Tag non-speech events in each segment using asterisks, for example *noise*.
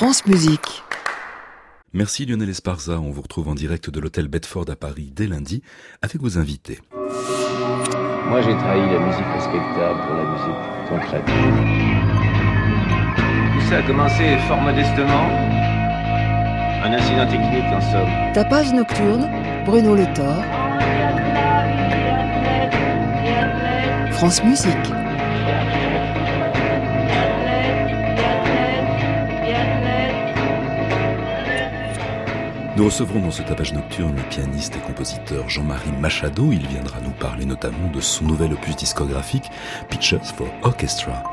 France Musique. Merci Lionel Esparza. On vous retrouve en direct de l'hôtel Bedford à Paris dès lundi avec vos invités. Moi, j'ai trahi la musique respectable pour la musique concrète. Tout ça a commencé fort modestement. Un incident technique, en somme. Tapage nocturne, Bruno Le Thor. France Musique. Nous recevrons dans ce tapage nocturne le pianiste et compositeur Jean-Marie Machado. Il viendra nous parler notamment de son nouvel opus discographique Pictures for Orchestra.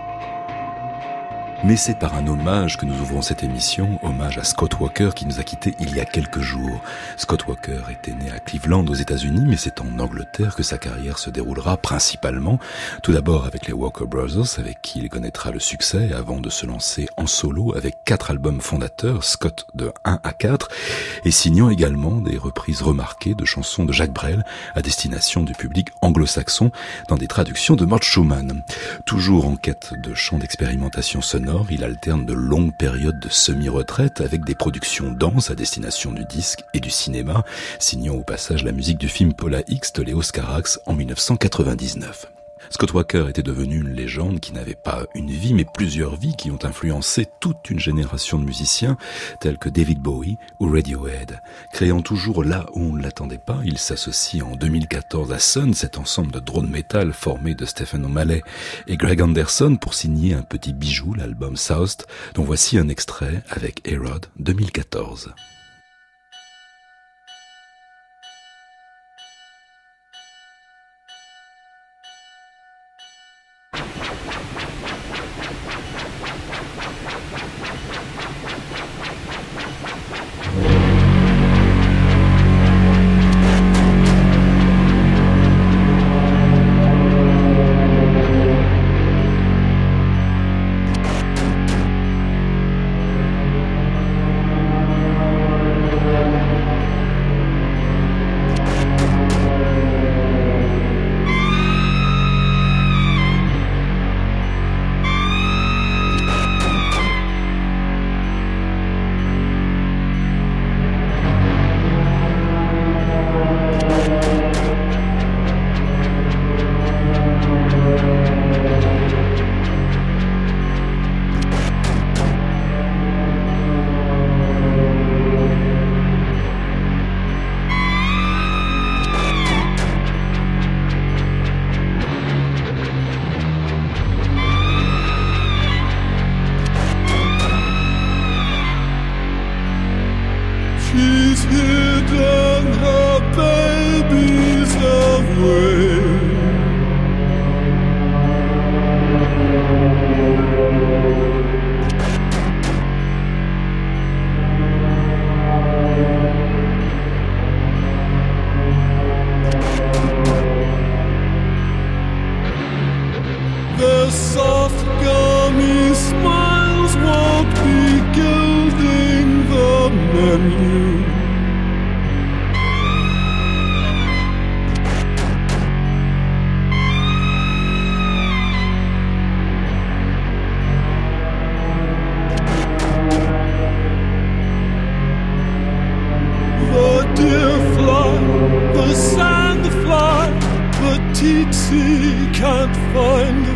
Mais c'est par un hommage que nous ouvrons cette émission, hommage à Scott Walker qui nous a quittés il y a quelques jours. Scott Walker était né à Cleveland aux États-Unis, mais c'est en Angleterre que sa carrière se déroulera principalement. Tout d'abord avec les Walker Brothers, avec qui il connaîtra le succès avant de se lancer en solo avec quatre albums fondateurs, Scott de 1 à 4, et signant également des reprises remarquées de chansons de Jacques Brel à destination du public anglo-saxon dans des traductions de Mort Schumann. Toujours en quête de chants d'expérimentation sonore, il alterne de longues périodes de semi-retraite avec des productions denses à destination du disque et du cinéma, signant au passage la musique du film Paula X de Léo Scarax en 1999. Scott Walker était devenu une légende qui n'avait pas une vie mais plusieurs vies qui ont influencé toute une génération de musiciens tels que David Bowie ou Radiohead. Créant toujours là où on ne l'attendait pas, il s'associe en 2014 à Sun, cet ensemble de drone metal formé de Stephen O'Malley et Greg Anderson pour signer un petit bijou, l'album South, dont voici un extrait avec Herod 2014.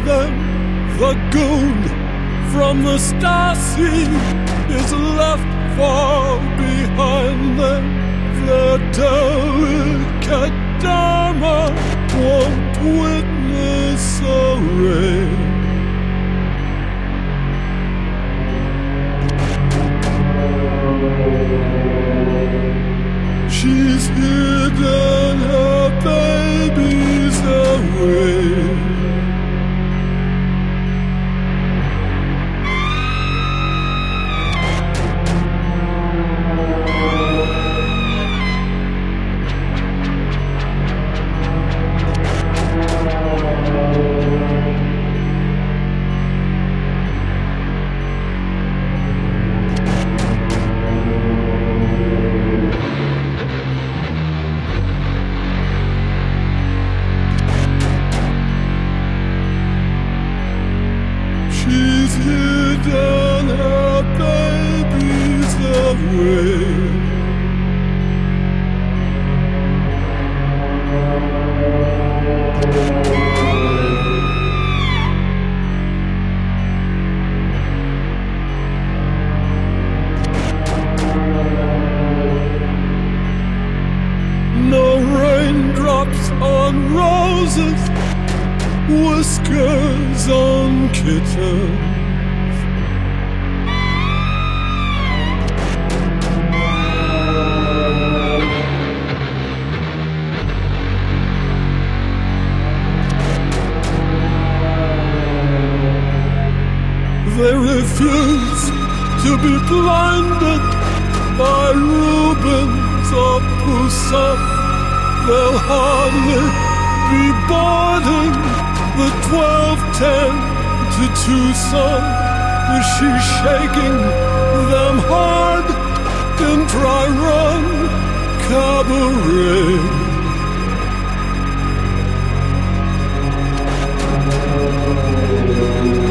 them. The goon from the star is left far behind them. The delicate Kadama won't witness a rain. She's hidden her babies away. they refuse to be blinded by Rubens or Poussin. They'll hardly be boarding the 1210 to Tucson, but she's shaking them hard in dry run cabaret. Thank you.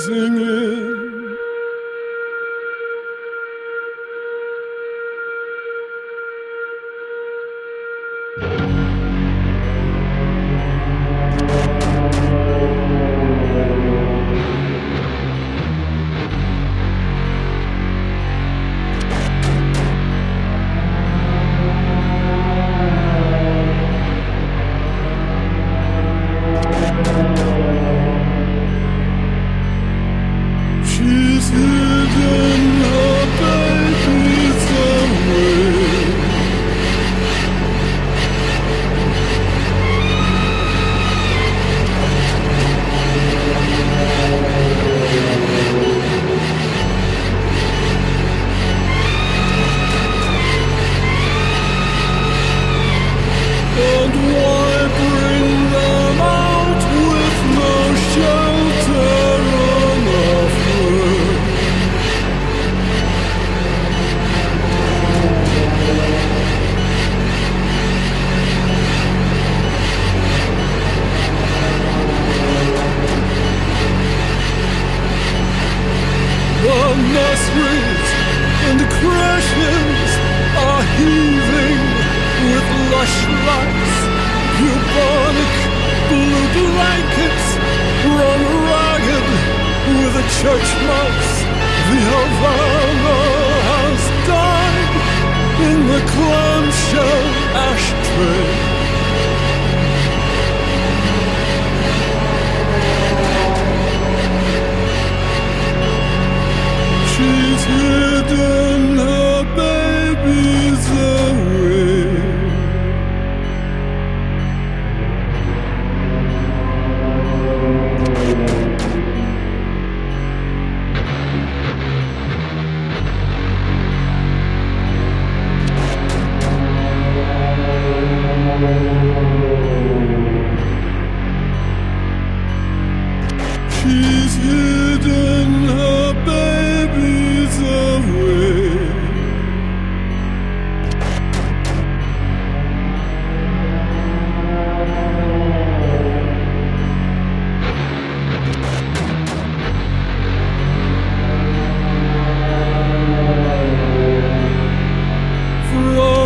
singing.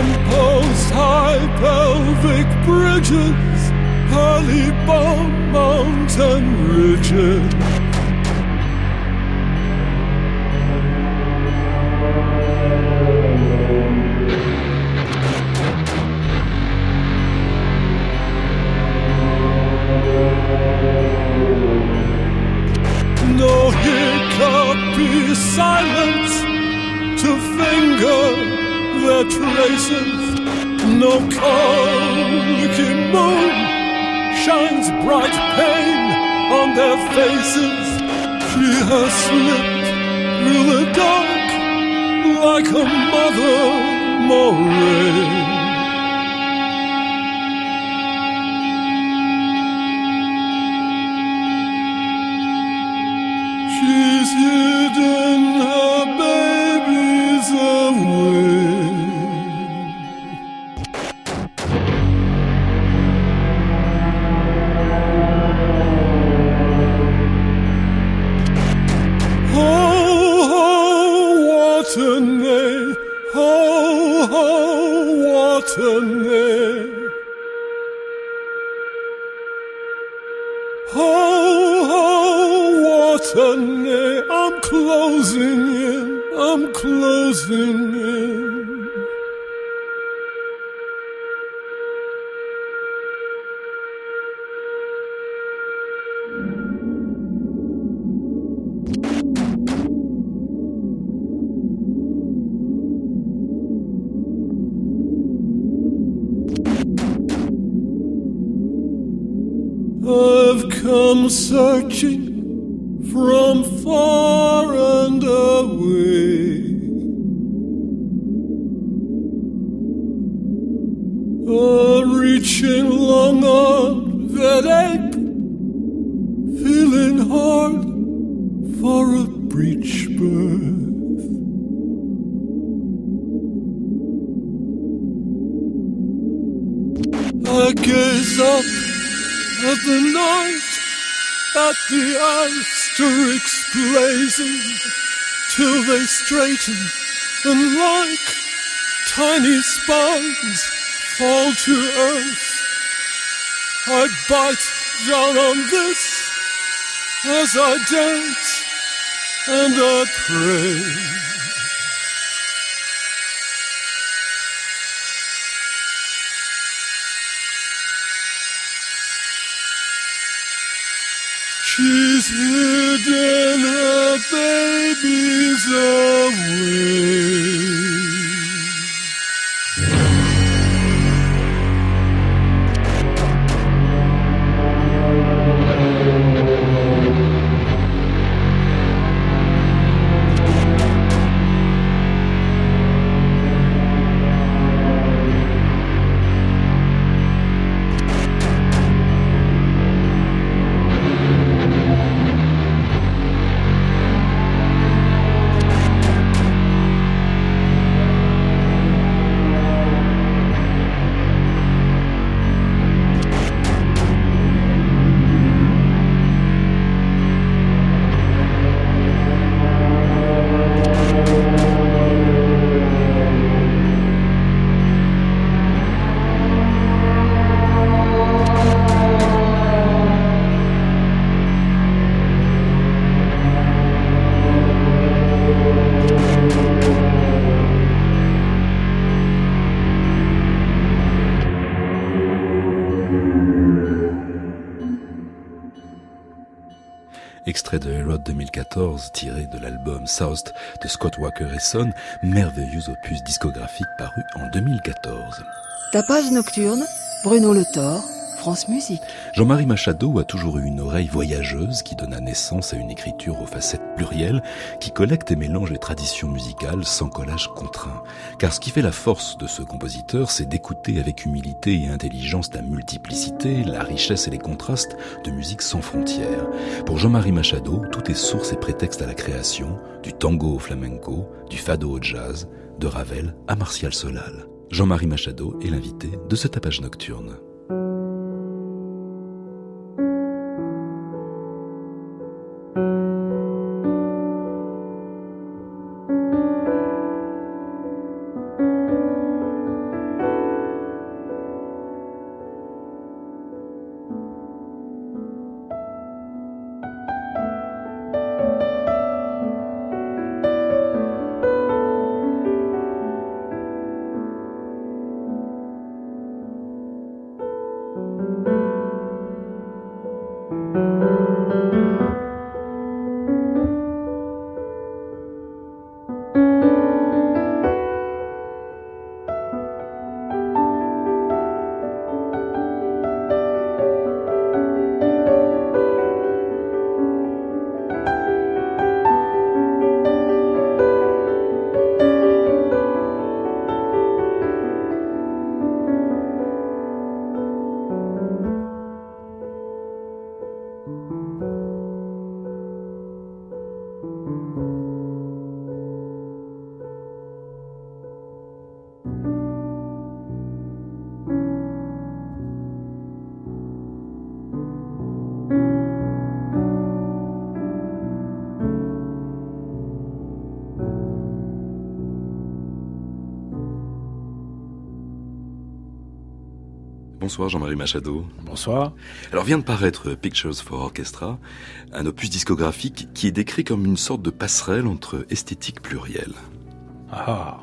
compost high pelvic bridges, poly mountain ridges. her slip through the dark like a mother moraine. Searching from far and away. A reaching long on that ache, feeling hard for a breech birth. I gaze up at the night, at the asterisks blazing, till they straighten and like tiny spines fall to earth. I bite down on this as I dance and I pray. She's hidden her babies away. Extrait de Herod 2014 tiré de l'album South de Scott Walker et Son, merveilleux opus discographique paru en 2014. Tapage nocturne, Bruno Le Thor, Jean-Marie Machado a toujours eu une oreille voyageuse qui donna naissance à une écriture aux facettes plurielles qui collecte et mélange les traditions musicales sans collage contraint. Car ce qui fait la force de ce compositeur, c'est d'écouter avec humilité et intelligence la multiplicité, la richesse et les contrastes de musique sans frontières. Pour Jean-Marie Machado, tout est source et prétexte à la création, du tango au flamenco, du fado au jazz, de Ravel à Martial Solal. Jean-Marie Machado est l'invité de ce tapage nocturne. Bonsoir Jean-Marie Machado. Bonsoir. Alors vient de paraître Pictures for Orchestra, un opus discographique qui est décrit comme une sorte de passerelle entre esthétique plurielle. Ah,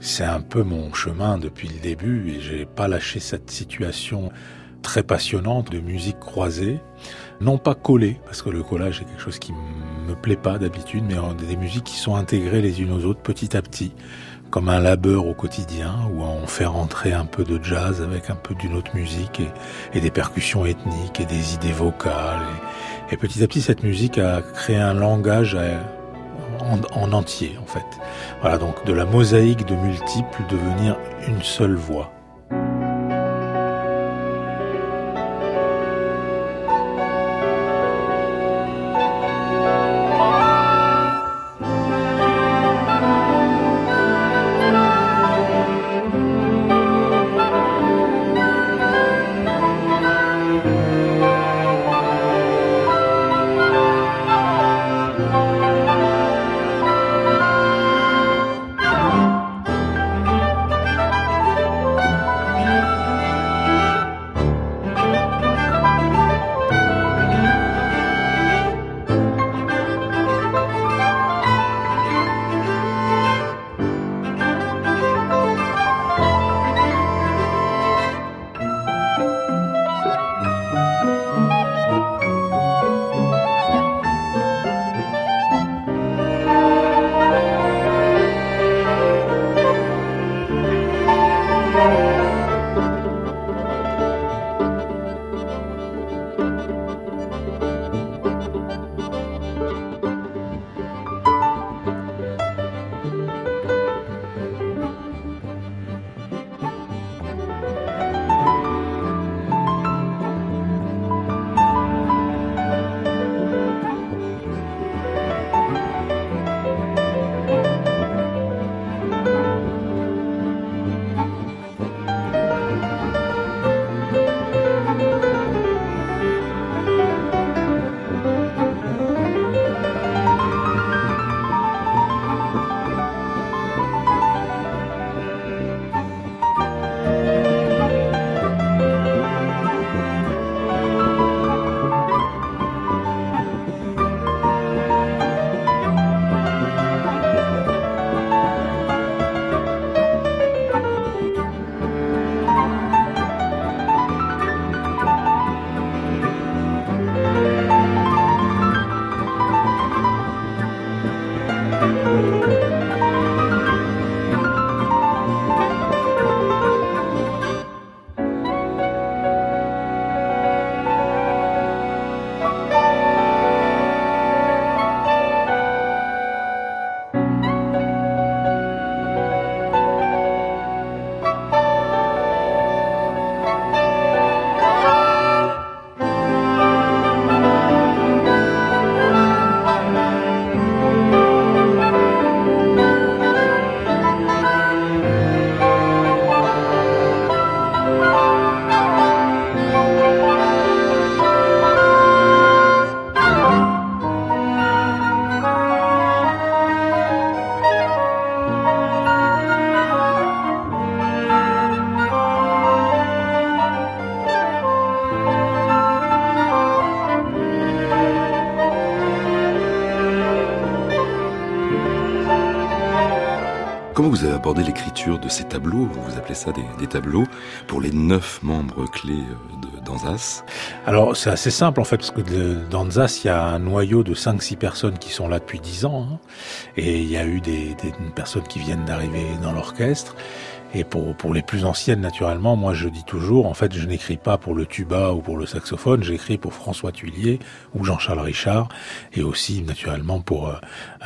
c'est un peu mon chemin depuis le début et j'ai pas lâché cette situation très passionnante de musique croisée. Non pas collée, parce que le collage est quelque chose qui me plaît pas d'habitude, mais des musiques qui sont intégrées les unes aux autres petit à petit comme un labeur au quotidien où on fait rentrer un peu de jazz avec un peu d'une autre musique et, des percussions ethniques et des idées vocales. Et, petit à petit, cette musique a créé un langage en entier, en fait. Voilà, donc de la mosaïque de multiples devenir une seule voix. Abordé l'écriture de ces tableaux, vous appelez ça des, tableaux, pour les neuf membres clés euh, d'Anzas Alors c'est assez simple en fait, parce que d'Anzas, il y a un noyau de 5-6 personnes qui sont là depuis 10 ans, hein. et il y a eu des personnes qui viennent d'arriver dans l'orchestre, et pour, pour les plus anciennes, naturellement, moi je dis toujours, en fait, je n'écris pas pour le tuba ou pour le saxophone, j'écris pour François Tuillier ou Jean-Charles Richard, et aussi naturellement pour euh,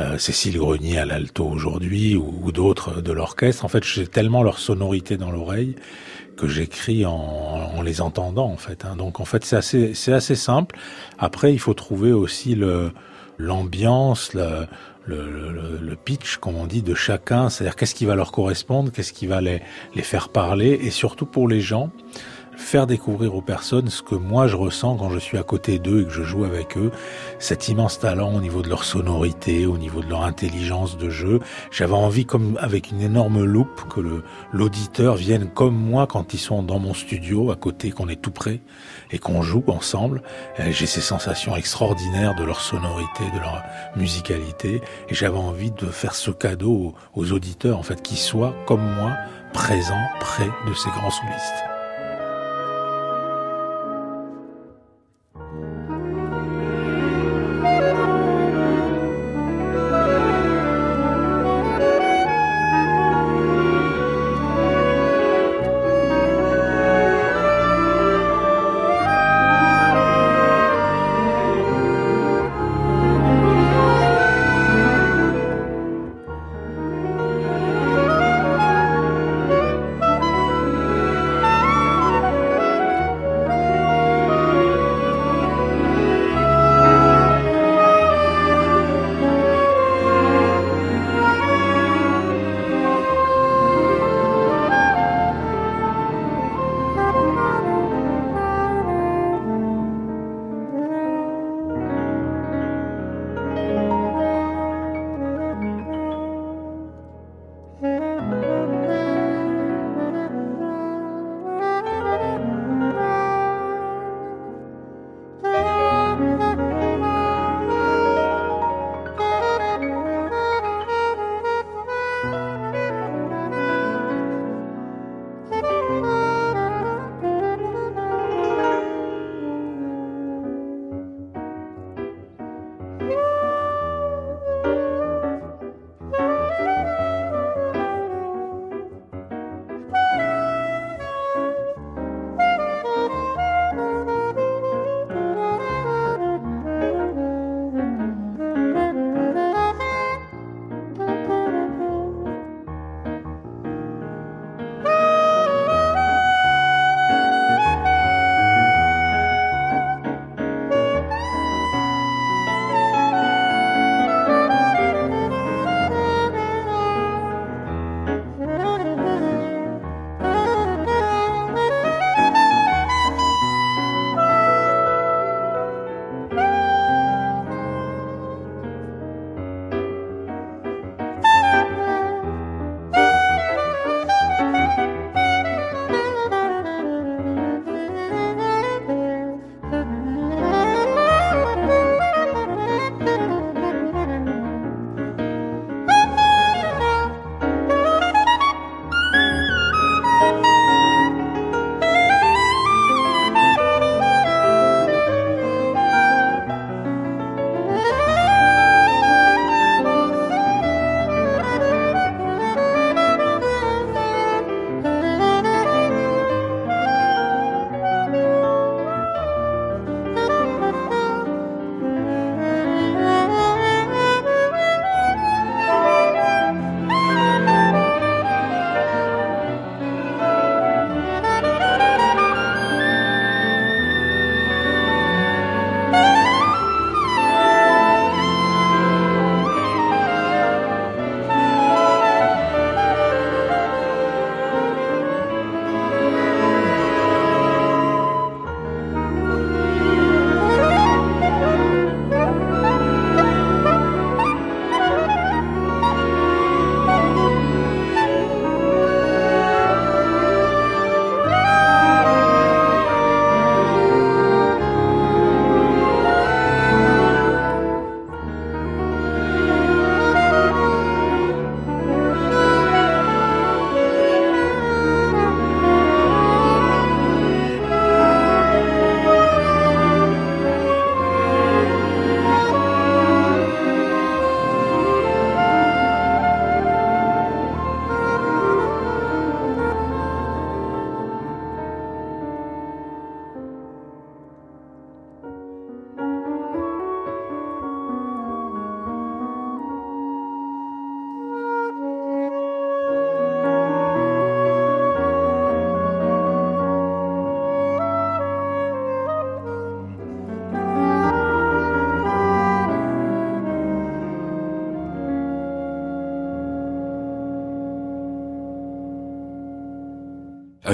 euh, Cécile Grenier à l'alto aujourd'hui ou, d'autres de l'orchestre. En fait, j'ai tellement leur sonorité dans l'oreille que j'écris en, en, les entendant, en fait. Hein. Donc, en fait, c'est assez, c'est assez simple. Après, il faut trouver aussi le l'ambiance, le, pitch, comme on dit, de chacun, c'est-à-dire qu'est-ce qui va leur correspondre, qu'est-ce qui va les, les faire parler, et surtout pour les gens, faire découvrir aux personnes ce que moi je ressens quand je suis à côté d'eux et que je joue avec eux, cet immense talent au niveau de leur sonorité, au niveau de leur intelligence de jeu. J'avais envie, comme avec une énorme loupe, que l'auditeur vienne comme moi quand ils sont dans mon studio à côté, qu'on est tout près et qu'on joue ensemble. J'ai ces sensations extraordinaires de leur sonorité, de leur musicalité, et j'avais envie de faire ce cadeau aux, auditeurs, en fait, qu'ils soient comme moi présents près de ces grands solistes.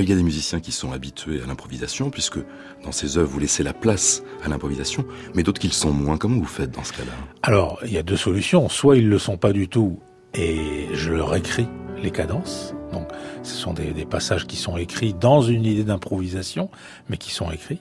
Il y a des musiciens qui sont habitués à l'improvisation, puisque dans ces œuvres, vous laissez la place à l'improvisation, mais d'autres qui le sont moins. Comment vous faites dans ce cas-là? Alors, il y a deux solutions. Soit ils le sont pas du tout, et je leur écris les cadences. Donc, ce sont des passages qui sont écrits dans une idée d'improvisation, mais qui sont écrits.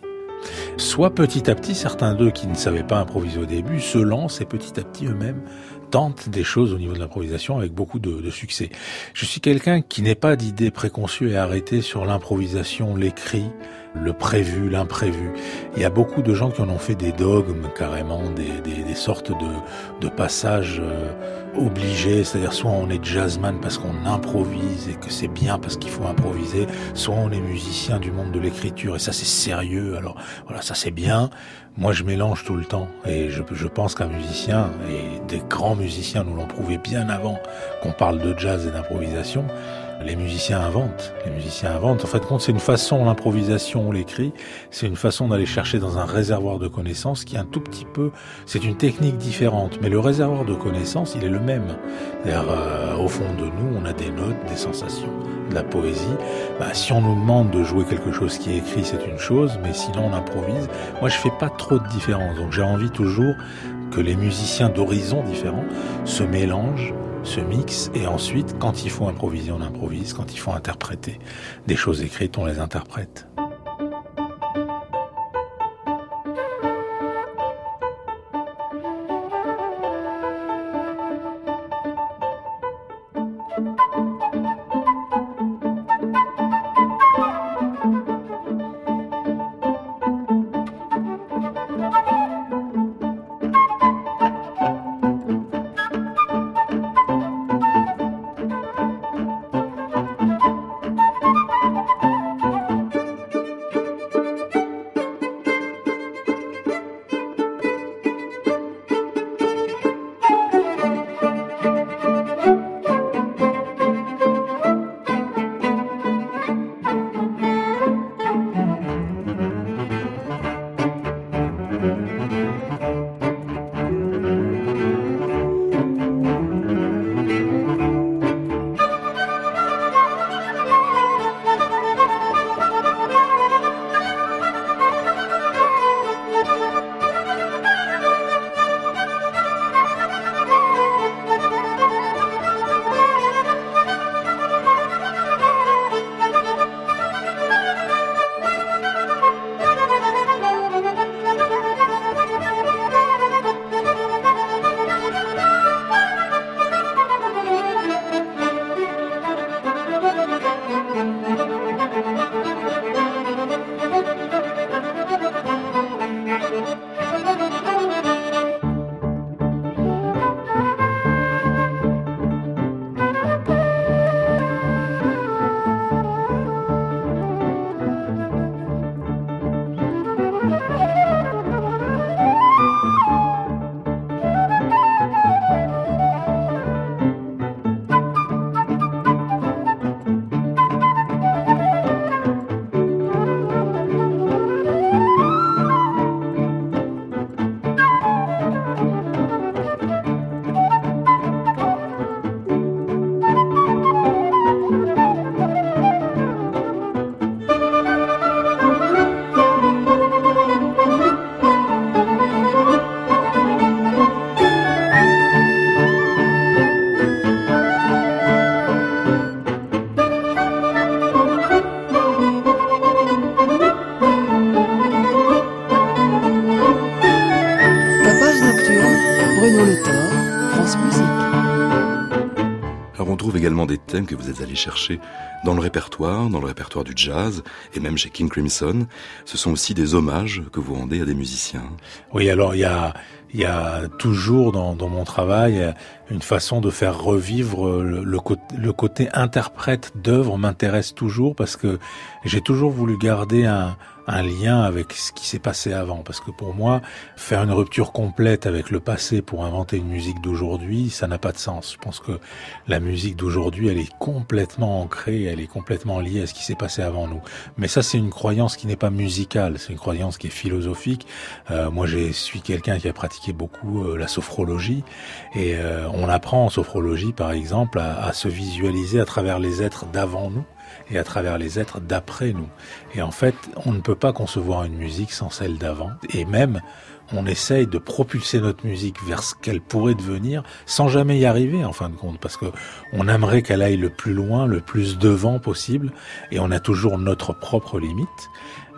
Soit petit à petit, certains d'eux qui ne savaient pas improviser au début se lancent et petit à petit eux-mêmes tentent des choses au niveau de l'improvisation avec beaucoup de, de, succès. Je suis quelqu'un qui n'est pas d'idées préconçues et arrêtées sur l'improvisation, l'écrit, le prévu, l'imprévu. Il y a beaucoup de gens qui en ont fait des dogmes carrément, des, des, des sortes de, de passages euh, obligés, c'est-à-dire soit on est jazzman parce qu'on improvise et que c'est bien parce qu'il faut improviser, soit on est musicien du monde de l'écriture et ça c'est sérieux, alors voilà, ça c'est bien. Moi je mélange tout le temps et je, je pense qu'un musicien, et des grands musiciens nous l'ont prouvé bien avant qu'on parle de jazz et d'improvisation, les musiciens inventent. Les musiciens inventent. En fait, compte, c'est une façon, l'improvisation, l'écrit, c'est une façon d'aller chercher dans un réservoir de connaissances qui est un tout petit peu, c'est une technique différente, mais le réservoir de connaissances, il est le même. Euh, au fond de nous, on a des notes, des sensations, de la poésie. Bah, si on nous demande de jouer quelque chose qui est écrit, c'est une chose, mais sinon on improvise. Moi, je fais pas trop de différence, donc j'ai envie toujours que les musiciens d'horizons différents se mélangent se mixent et ensuite, quand il faut improviser, on improvise, quand il faut interpréter des choses écrites, on les interprète. Êtes allé chercher dans le répertoire, dans le répertoire du jazz, et même chez King Crimson. Ce sont aussi des hommages que vous rendez à des musiciens. Oui, alors il y a, y a toujours dans, mon travail une façon de faire revivre le, le, le côté interprète d'œuvre m'intéresse toujours parce que j'ai toujours voulu garder un, un lien avec ce qui s'est passé avant. Parce que pour moi, faire une rupture complète avec le passé pour inventer une musique d'aujourd'hui, ça n'a pas de sens. Je pense que la musique d'aujourd'hui, elle est complètement ancrée, elle est complètement liée à ce qui s'est passé avant nous. Mais ça, c'est une croyance qui n'est pas musicale, c'est une croyance qui est philosophique. Euh, moi, je suis quelqu'un qui a pratiqué beaucoup euh, la sophrologie et euh, on apprend en sophrologie, par exemple, à, à se visualiser à travers les êtres d'avant nous et à travers les êtres d'après nous. Et en fait, on ne peut pas concevoir une musique sans celle d'avant. Et même, on essaye de propulser notre musique vers ce qu'elle pourrait devenir sans jamais y arriver en fin de compte parce que on aimerait qu'elle aille le plus loin, le plus devant possible et on a toujours notre propre limite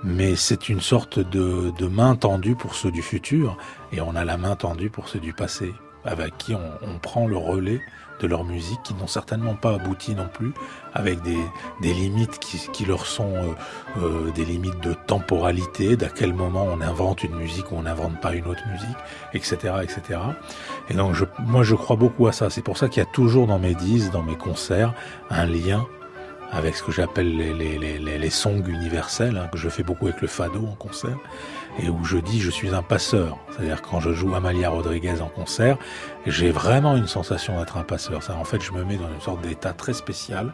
mais c'est une sorte de, de, main tendue pour ceux du futur et on a la main tendue pour ceux du passé avec qui on, on prend le relais de leur musique qui n'ont certainement pas abouti non plus, avec des, des limites qui, qui, leur sont euh, euh, des limites de temporalité, d'à quel moment on invente une musique ou on n'invente pas une autre musique, etc., etc. Et donc moi je crois beaucoup à ça. C'est pour ça qu'il y a toujours dans mes disques, dans mes concerts, un lien avec ce que j'appelle les, les, les, les, songs universels, hein, que je fais beaucoup avec le fado en concert, et où je dis je suis un passeur. C'est-à-dire quand je joue Amalia Rodriguez en concert, j'ai vraiment une sensation d'être un passeur. Ça, en fait, je me mets dans une sorte d'état très spécial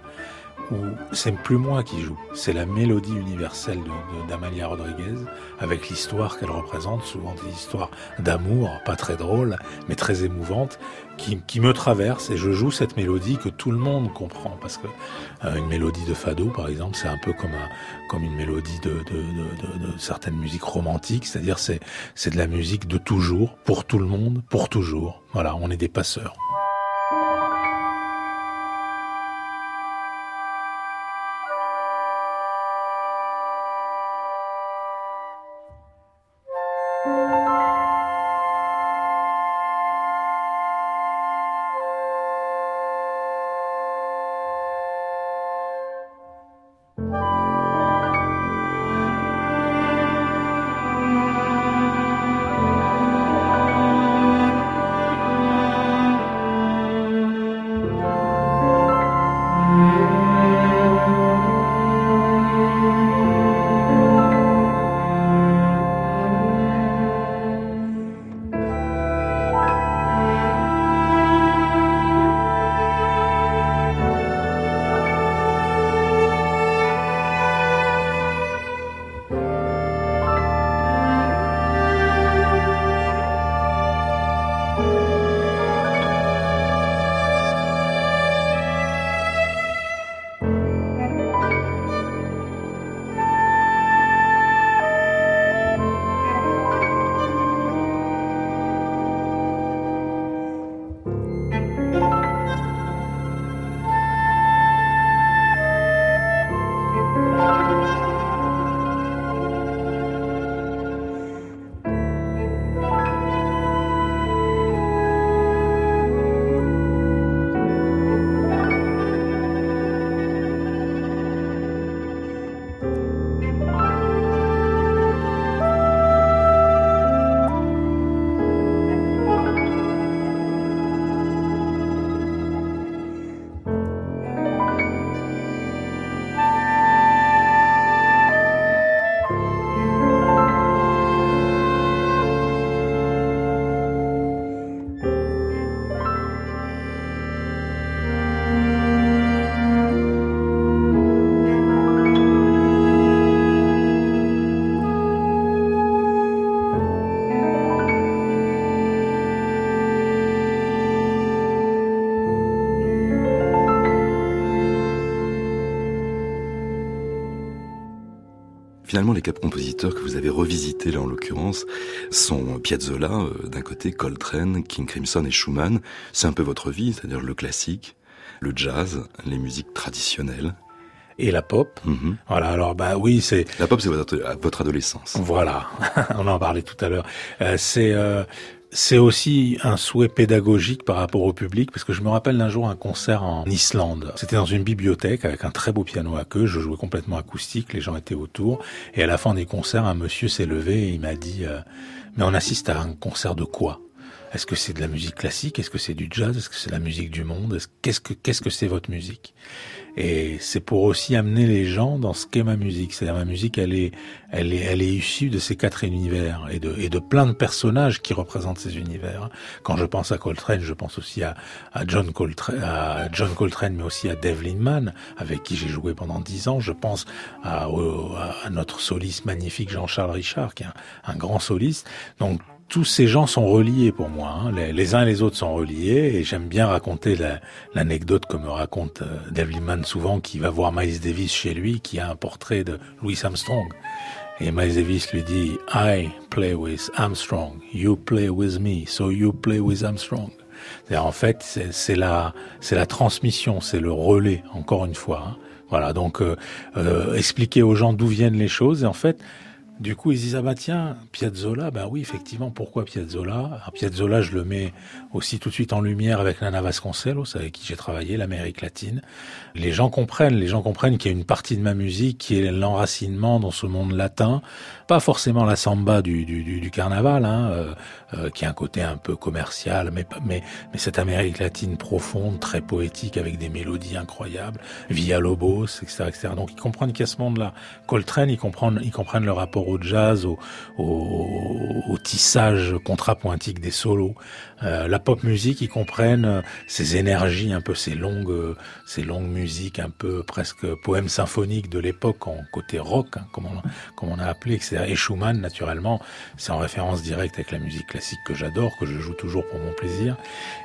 où c'est plus moi qui joue, c'est la mélodie universelle d'Amalia de, Rodriguez, avec l'histoire qu'elle représente, souvent des histoires d'amour, pas très drôles, mais très émouvantes, qui, qui, me traversent, et je joue cette mélodie que tout le monde comprend, parce que euh, une mélodie de fado, par exemple, c'est un peu comme, un, comme une mélodie de, de, de certaines musiques romantiques, c'est-à-dire c'est, c'est de la musique de toujours, pour tout le monde, pour toujours. Voilà, on est des passeurs. Finalement, les quatre compositeurs que vous avez revisités là en l'occurrence sont Piazzolla euh, d'un côté, Coltrane, King Crimson et Schumann. C'est un peu votre vie, c'est-à-dire le classique, le jazz, les musiques traditionnelles. Et la pop. Mhm. Voilà, alors bah oui, c'est... La pop, c'est votre, votre adolescence. Voilà, *laughs* on en parlait tout à l'heure. Euh, c'est... Euh, c'est aussi un souhait pédagogique par rapport au public, parce que je me rappelle d'un jour un concert en Islande. C'était dans une bibliothèque avec un très beau piano à queue. Je jouais complètement acoustique, les gens étaient autour. Et à la fin des concerts, un monsieur s'est levé et il m'a dit euh, Mais on assiste à un concert de quoi? Est-ce que c'est de la musique classique? Est-ce que c'est du jazz? Est-ce que c'est la musique du monde? Qu'est-ce que qu'est-ce que c'est votre musique? Et c'est pour aussi amener les gens dans ce qu'est ma musique. C'est-à-dire ma musique, elle est, elle est, elle est issue de ces quatre univers et de, et de plein de personnages qui représentent ces univers. Quand je pense à Coltrane, je pense aussi à, à John Coltrane, à John Coltrane, mais aussi à Dave Lindman, avec qui j'ai joué pendant dix ans. Je pense à, à notre soliste magnifique Jean-Charles Richard, qui est un, un grand soliste. Donc tous ces gens sont reliés pour moi. Hein. Les, uns et les autres sont reliés et j'aime bien raconter l'anecdote comme me raconte euh, Dave Liman souvent qui va voir Miles Davis chez lui qui a un portrait de Louis Armstrong. Et Miles Davis lui dit I play with Armstrong, you play with me, so you play with Armstrong. En fait, c'est la, la transmission, c'est le relais, encore une fois. Hein. Voilà, donc euh, euh, expliquer aux gens d'où viennent les choses. Et en fait, du coup, ils disent ah bah tiens, Piazzolla, bah oui, effectivement, pourquoi Piazzolla? Alors, Piazzolla, je le mets aussi tout de suite en lumière avec Nana Vasconcelos, avec qui j'ai travaillé, l'Amérique latine. Les gens comprennent, les gens comprennent qu'il y a une partie de ma musique qui est l'enracinement dans ce monde latin, pas forcément la samba du, du, du, carnaval, hein, euh, euh, qui a un côté un peu commercial, mais, mais, mais cette Amérique latine profonde, très poétique, avec des mélodies incroyables, Via Lobos, etc., etc. Donc ils comprennent qu'il y a ce monde-là. Coltrane, ils comprennent, ils comprennent le rapport au jazz, au, au, tissage contrapointique des solos. Euh, la pop musique, ils comprennent euh, ces énergies, un peu ces longues, euh, ces longues musiques, un peu presque poèmes symphoniques de l'époque en côté rock, hein, comme, on, comme on a appelé. Et Schumann, naturellement, c'est en référence directe avec la musique classique que j'adore, que je joue toujours pour mon plaisir,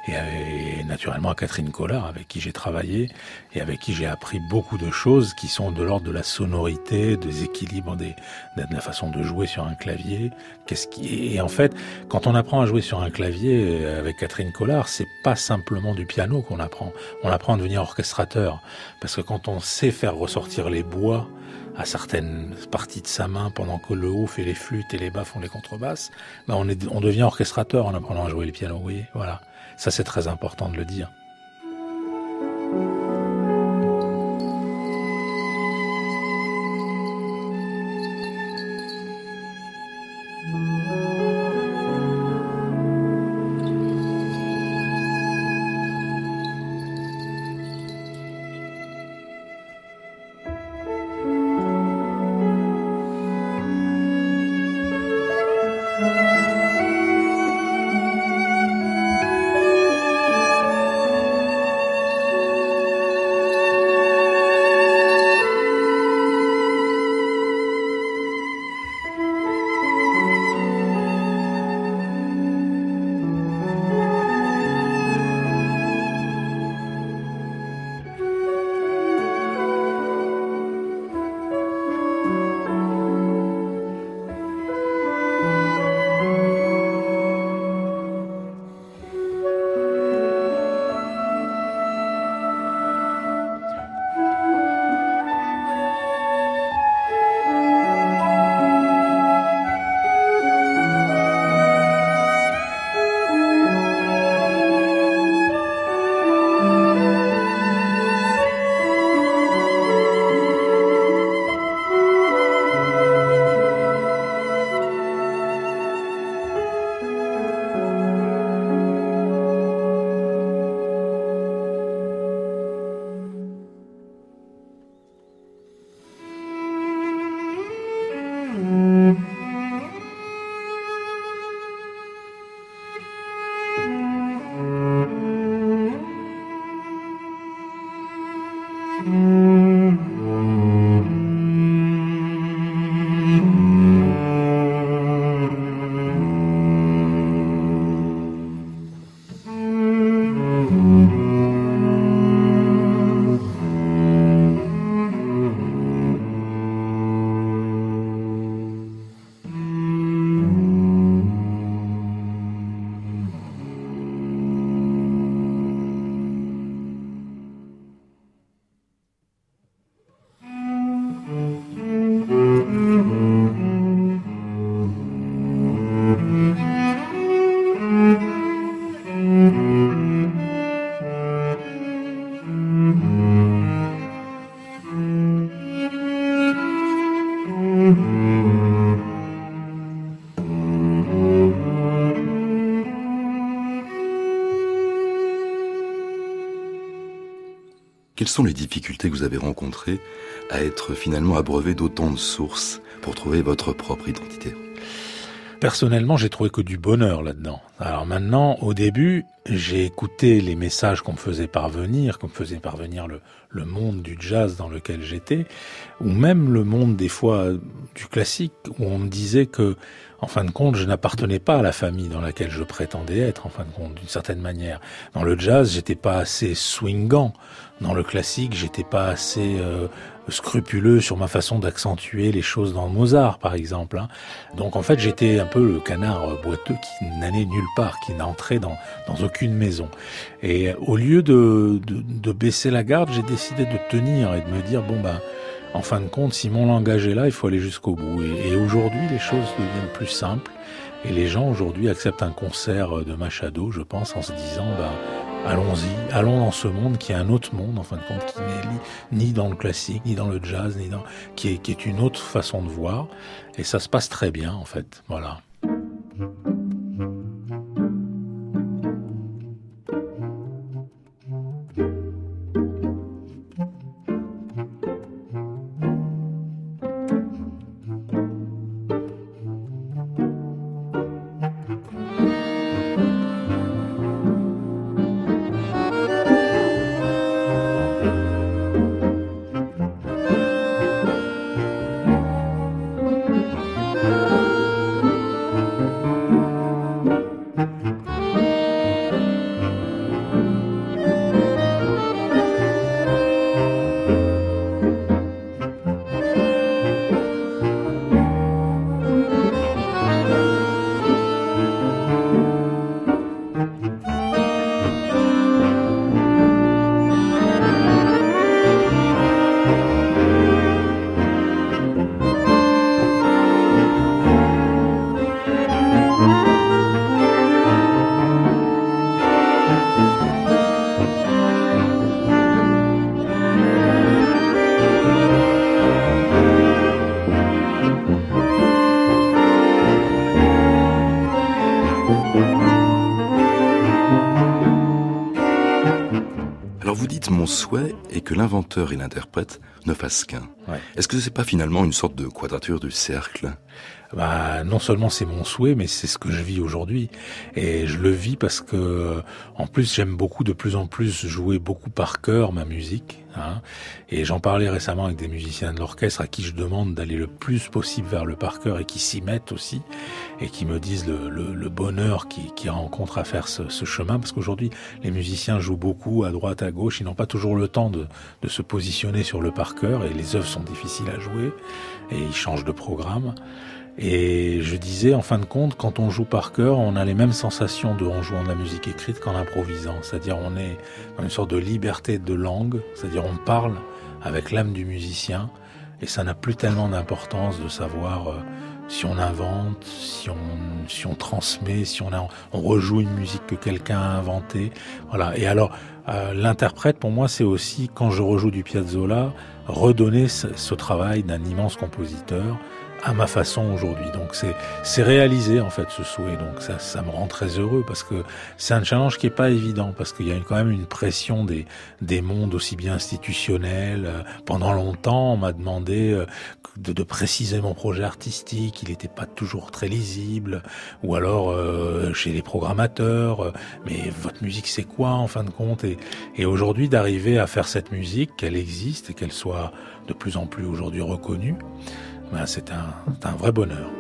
et, naturellement à Catherine Collard, avec qui j'ai travaillé et avec qui j'ai appris beaucoup de choses qui sont de l'ordre de la sonorité, des équilibres, des, de la façon de jouer sur un clavier. Qu'est-ce qui et en fait, quand on apprend à jouer sur un clavier euh, avec Catherine Collard, c'est pas simplement du piano qu'on apprend. On apprend à devenir orchestrateur. Parce que quand on sait faire ressortir les bois à certaines parties de sa main pendant que le haut fait les flûtes et les bas font les contrebasses, ben on, est, on devient orchestrateur en apprenant à jouer le piano. Voyez, voilà. Ça, c'est très important de le dire. Sont les difficultés que vous avez rencontrées à être finalement abreuvé d'autant de sources pour trouver votre propre identité? Personnellement, j'ai trouvé que du bonheur là-dedans. Alors maintenant, au début, j'ai écouté les messages qu'on me faisait parvenir, qu'on me faisait parvenir le, le monde du jazz dans lequel j'étais, ou même le monde des fois du classique, où on me disait que en fin de compte, je n'appartenais pas à la famille dans laquelle je prétendais être, en fin de compte, d'une certaine manière. Dans le jazz, j'étais pas assez swingant. Dans le classique, j'étais pas assez euh, scrupuleux sur ma façon d'accentuer les choses dans Mozart, par exemple. Hein. Donc en fait, j'étais un peu le canard boiteux qui n'allait nulle part, qui n'entrait dans, dans aucune maison. Et au lieu de, de, de baisser la garde, j'ai décidé de tenir et de me dire, bon ben, en fin de compte, si mon langage est là, il faut aller jusqu'au bout. Et, aujourd'hui, les choses deviennent plus simples. Et les gens aujourd'hui acceptent un concert de Machado, je pense, en se disant, ben, allons-y, allons dans ce monde qui est un autre monde, en fin de compte, qui n'est ni dans le classique, ni dans le jazz, ni dans, qui est, qui est une autre façon de voir. Et ça se passe très bien, en fait. Voilà. L'inventeur et l'interprète ne fassent qu'un. Est-ce que c'est pas finalement une sorte de quadrature du cercle? Bah, non seulement c'est mon souhait, mais c'est ce que je vis aujourd'hui. Et je le vis parce que, en plus, j'aime beaucoup de plus en plus jouer beaucoup par cœur ma musique. Hein. Et j'en parlais récemment avec des musiciens de l'orchestre à qui je demande d'aller le plus possible vers le par et qui s'y mettent aussi et qui me disent le, bonheur qu'ils rencontrent à faire ce, chemin. Parce qu'aujourd'hui, les musiciens jouent beaucoup à droite, à gauche. Ils n'ont pas toujours le temps de, de se positionner sur le par et les œuvres sont difficiles à jouer et ils changent de programme. Et je disais, en fin de compte, quand on joue par cœur, on a les mêmes sensations de, en jouant de la musique écrite qu'en improvisant. C'est-à-dire, on est dans une sorte de liberté de langue. C'est-à-dire, on parle avec l'âme du musicien. Et ça n'a plus tellement d'importance de savoir euh, si on invente, si on, si on transmet, si on, a, on rejoue une musique que quelqu'un a inventée. Voilà. Et alors, euh, l'interprète, pour moi, c'est aussi, quand je rejoue du Piazzolla, redonner ce, ce travail d'un immense compositeur à ma façon aujourd'hui. Donc c'est c'est réalisé en fait ce souhait. Donc ça ça me rend très heureux parce que c'est un challenge qui est pas évident parce qu'il y a quand même une pression des des mondes aussi bien institutionnels. Euh, pendant longtemps, on m'a demandé euh, de, de, préciser mon projet artistique. Il n'était pas toujours très lisible. Ou alors euh, chez les programmateurs. mais votre musique c'est quoi en fin de compte? Et, et aujourd'hui d'arriver à faire cette musique, qu'elle existe et qu'elle soit de plus en plus aujourd'hui reconnue. Ben, c'est un, un vrai bonheur.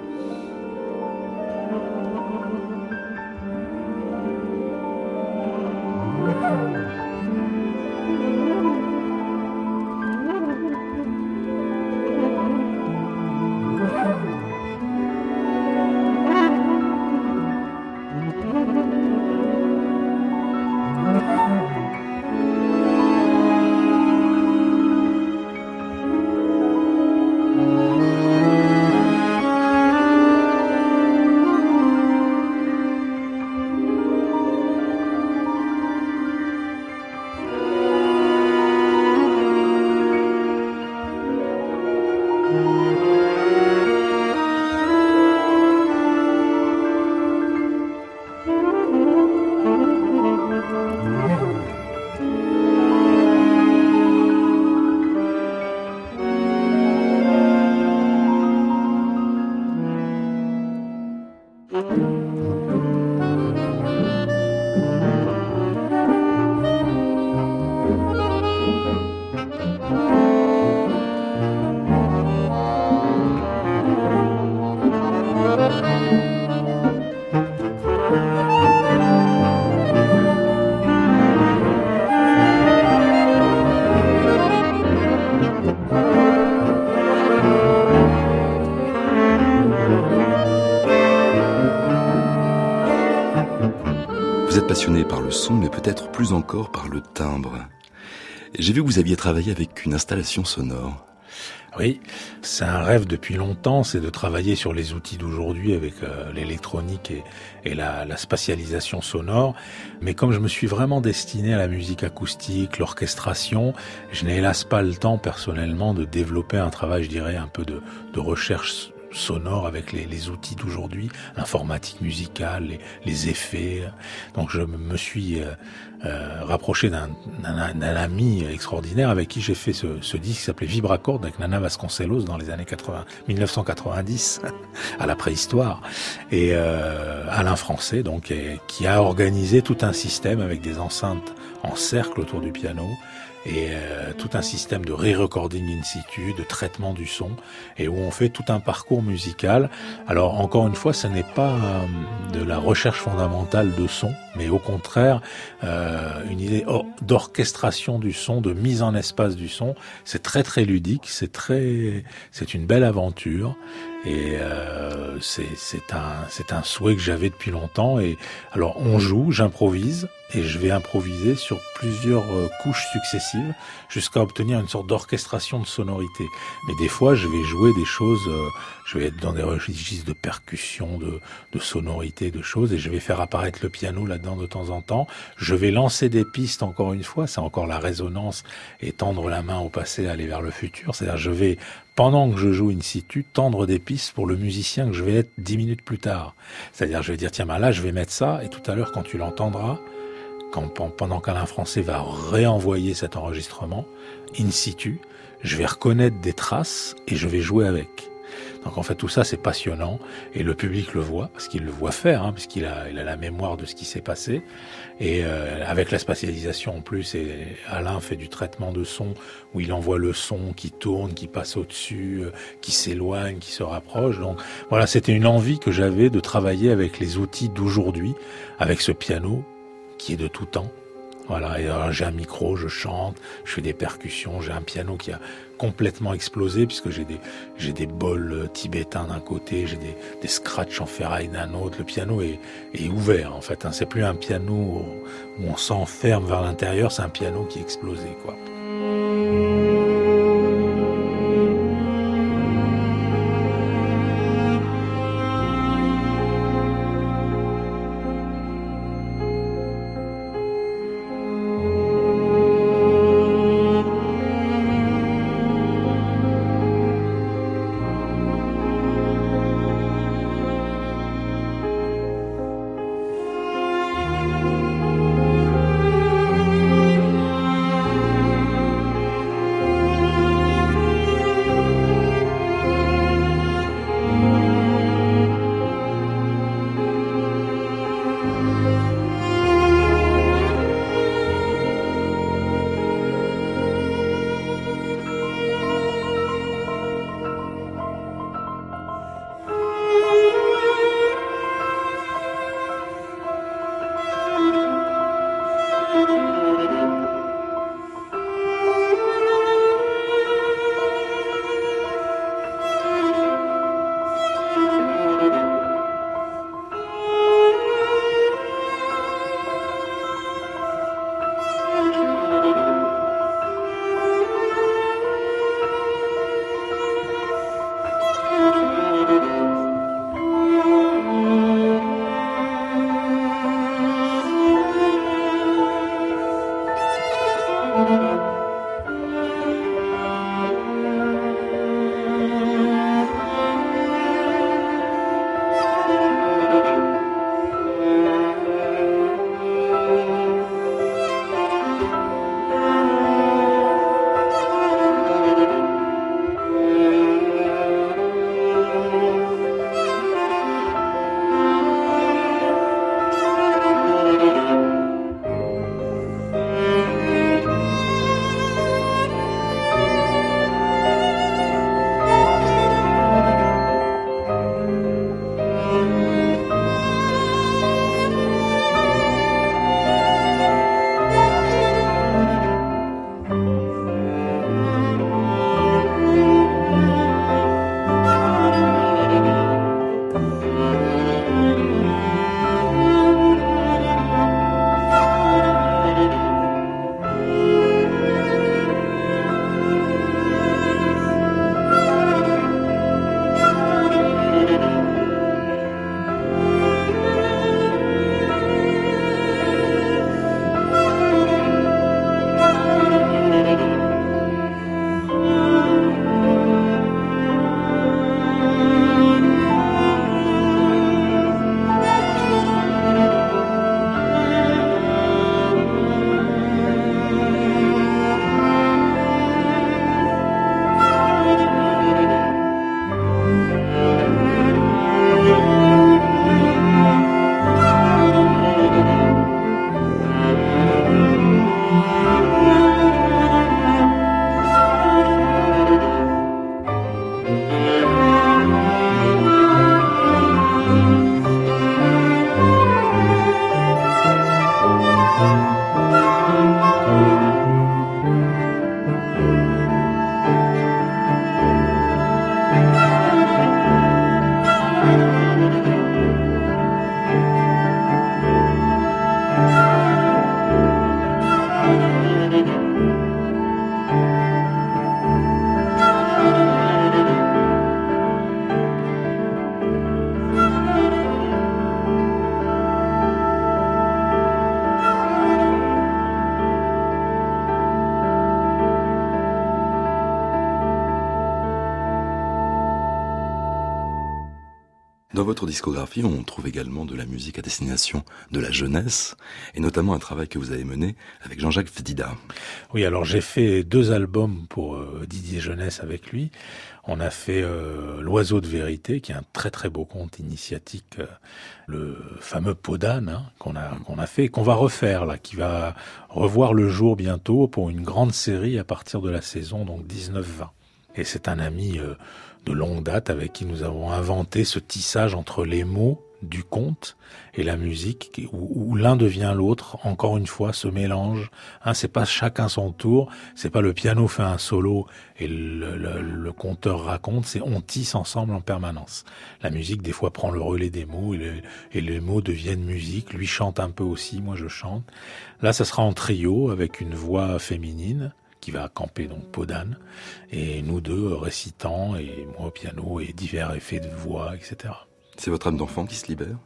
Peut-être plus encore par le timbre. J'ai vu que vous aviez travaillé avec une installation sonore. Oui, c'est un rêve depuis longtemps, c'est de travailler sur les outils d'aujourd'hui avec euh, l'électronique et, la, spatialisation sonore. Mais comme je me suis vraiment destiné à la musique acoustique, l'orchestration, je n'ai hélas pas le temps personnellement de développer un travail, je dirais, un peu de, de recherche sonore avec les, les outils d'aujourd'hui, l'informatique musicale, les, les, effets. Donc je me suis euh, euh rapproché d'un ami extraordinaire avec qui j'ai fait ce, ce disque qui s'appelait Vibracord avec Nana Vasconcelos dans les années 80, 1990, *laughs* à la préhistoire, et euh, Alain Français, donc, qui a organisé tout un système avec des enceintes en cercle autour du piano et euh, tout un système de re-recording in situ, de traitement du son, et où on fait tout un parcours musical. Alors encore une fois, ce n'est pas euh, de la recherche fondamentale de son, mais au contraire euh, une idée d'orchestration du son, de mise en espace du son. C'est très très ludique, c'est très, c'est une belle aventure. Et euh, c'est un, un souhait que j'avais depuis longtemps. Et alors on joue, j'improvise, et je vais improviser sur plusieurs euh, couches successives jusqu'à obtenir une sorte d'orchestration de sonorité. Mais des fois, je vais jouer des choses, euh, je vais être dans des registres de percussion, de, de sonorité, de choses, et je vais faire apparaître le piano là-dedans de temps en temps. Je vais lancer des pistes encore une fois, c'est encore la résonance et tendre la main au passé, aller vers le futur. C'est-à-dire, je vais pendant que je joue in situ, tendre des pistes pour le musicien que je vais être dix minutes plus tard. C'est-à-dire, je vais dire, tiens, ben là, je vais mettre ça, et tout à l'heure, quand tu l'entendras, pendant qu'Alain Français va réenvoyer cet enregistrement, in situ, je vais reconnaître des traces et je vais jouer avec. Donc en fait tout ça c'est passionnant et le public le voit parce qu'il le voit faire hein, puisqu'il a, il a la mémoire de ce qui s'est passé et euh, avec la spatialisation en plus et Alain fait du traitement de son où il envoie le son qui tourne, qui passe au-dessus, euh, qui s'éloigne, qui se rapproche. Donc voilà c'était une envie que j'avais de travailler avec les outils d'aujourd'hui avec ce piano qui est de tout temps voilà, et j'ai un micro, je chante, je fais des percussions, j'ai un piano qui a complètement explosé puisque j'ai des j'ai des bols euh, tibétains d'un côté, j'ai des, des scratchs en ferraille d'un autre. Le piano est, est ouvert en fait. Hein. C'est plus un piano où on s'enferme vers l'intérieur, c'est un piano qui est explosé quoi. Discographie, on trouve également de la musique à destination de la jeunesse, et notamment un travail que vous avez mené avec Jean-Jacques Fdida. Oui, alors j'ai fait deux albums pour euh, Didier Jeunesse avec lui. On a fait euh, L'Oiseau de vérité, qui est un très très beau conte initiatique, euh, le fameux Podane hein, qu'on a a fait, qu'on va refaire là, qui va revoir le jour bientôt pour une grande série à partir de la saison donc 19-20. Et c'est un ami euh, de longue date avec qui nous avons inventé ce tissage entre les mots du conte et la musique, où, l'un devient l'autre, encore une fois, se mélange. Hein, c'est pas chacun son tour, c'est pas le piano fait un solo et le, le, conteur raconte, c'est on tisse ensemble en permanence. La musique, des fois, prend le relais des mots et, et les mots deviennent musique. Lui chante un peu aussi, moi je chante. Là, ça sera en trio avec une voix féminine qui va camper donc Podane, et nous deux récitant, et moi au piano, et divers effets de voix, etc. C'est votre âme d'enfant qui se libère?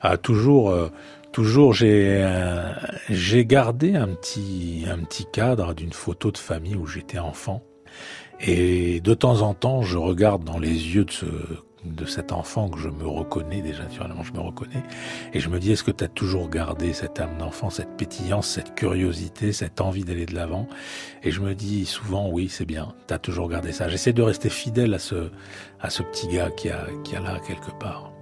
Ah toujours, euh, toujours j'ai euh, j'ai gardé un petit un petit cadre d'une photo de famille où j'étais enfant. Et de temps en temps, je regarde dans les yeux de ce de cet enfant que je me reconnais, déjà naturellement je me reconnais, et je me dis est-ce que tu as toujours gardé cette âme d'enfant, cette pétillance, cette curiosité, cette envie d'aller de l'avant? Et je me dis souvent oui c'est bien, tu as toujours gardé ça. J'essaie de rester fidèle à ce, à ce petit gars qui a, qui a là quelque part.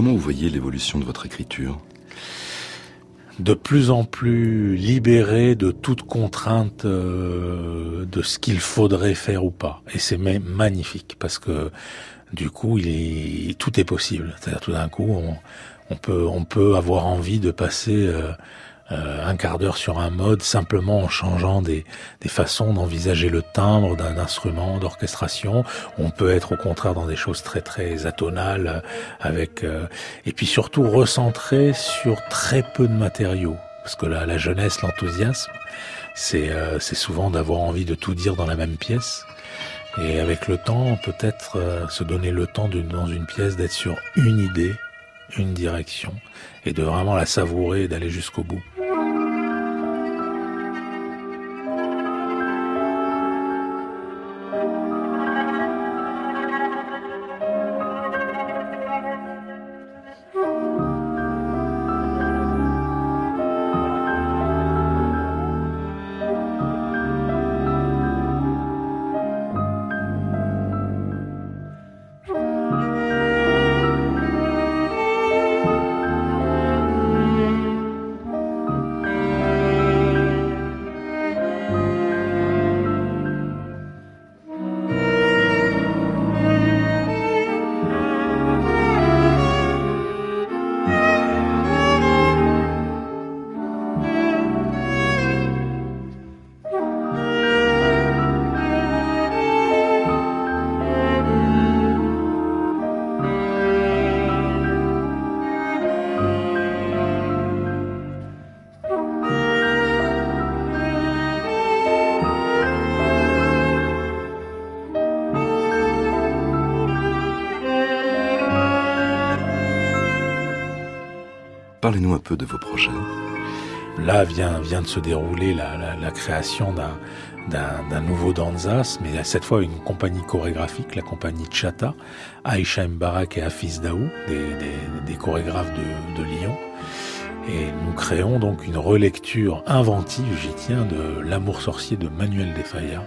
Comment vous voyez l'évolution de votre écriture? De plus en plus libéré de toute contrainte euh, de ce qu'il faudrait faire ou pas. Et c'est magnifique parce que du coup, tout est possible. C'est-à-dire tout d'un coup, on, peut, on peut avoir envie de passer euh, euh, un quart d'heure sur un mode simplement en changeant des, des façons d'envisager le timbre d'un instrument d'orchestration. On peut être au contraire dans des choses très très atonales euh, avec euh, et puis surtout recentré sur très peu de matériaux parce que la, la jeunesse, l'enthousiasme, c'est c'est souvent d'avoir envie de tout dire dans la même pièce. Et avec le temps, peut-être se donner le temps de, dans une pièce d'être sur une idée, une direction, et de vraiment la savourer et d'aller jusqu'au bout. Parlez-nous un peu de vos projets. là vient, vient de se dérouler la, création d'un d'un nouveau danzas, mais cette fois une compagnie chorégraphique, la compagnie Chata, Aisha Mbarak et Hafiz Daou, des, chorégraphes de, de Lyon. Et nous créons donc une relecture inventive, j'y tiens, de L'amour sorcier de Manuel de Falla,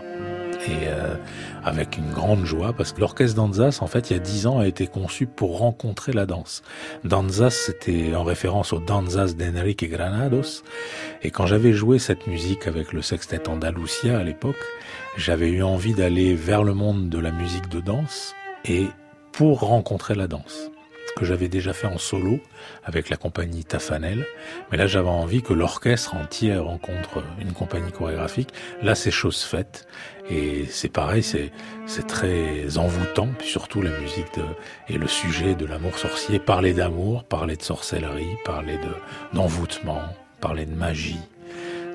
et euh, avec une grande joie parce que l'orchestre Danzas, en fait, il y a dix ans, a été conçu pour rencontrer la danse. Danzas, c'était en référence au Danzas d'Enrique Granados. Et quand j'avais joué cette musique avec le sextet Andalusia à l'époque, j'avais eu envie d'aller vers le monde de la musique de danse et pour rencontrer la danse que j'avais déjà fait en solo avec la compagnie Tafanel. Mais là, j'avais envie que l'orchestre entier rencontre une compagnie chorégraphique. Là, c'est chose faite. Et c'est pareil, c'est, c'est très envoûtant. Puis surtout, la musique de, et le sujet de l'amour sorcier. Parler d'amour, parler de sorcellerie, parler de, d'envoûtement, parler de magie.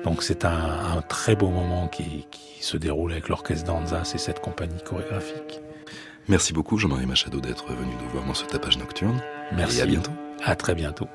Donc c'est un, un, très beau moment qui, qui se déroule avec l'orchestre d'Anza, et cette compagnie chorégraphique. Merci beaucoup Jean-Marie Machado d'être venu nous voir dans ce tapage nocturne. Merci. Et à bientôt. À très bientôt.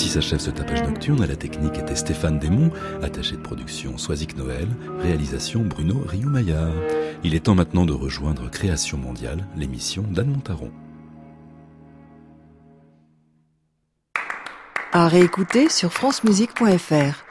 Ainsi s'achève ce tapage nocturne. À la technique était Stéphane Desmond, attaché de production Soisic Noël, réalisation Bruno Riou-Maillard. Il est temps maintenant de rejoindre Création Mondiale, l'émission d'Anne Montaron. À réécouter sur francemusique.fr.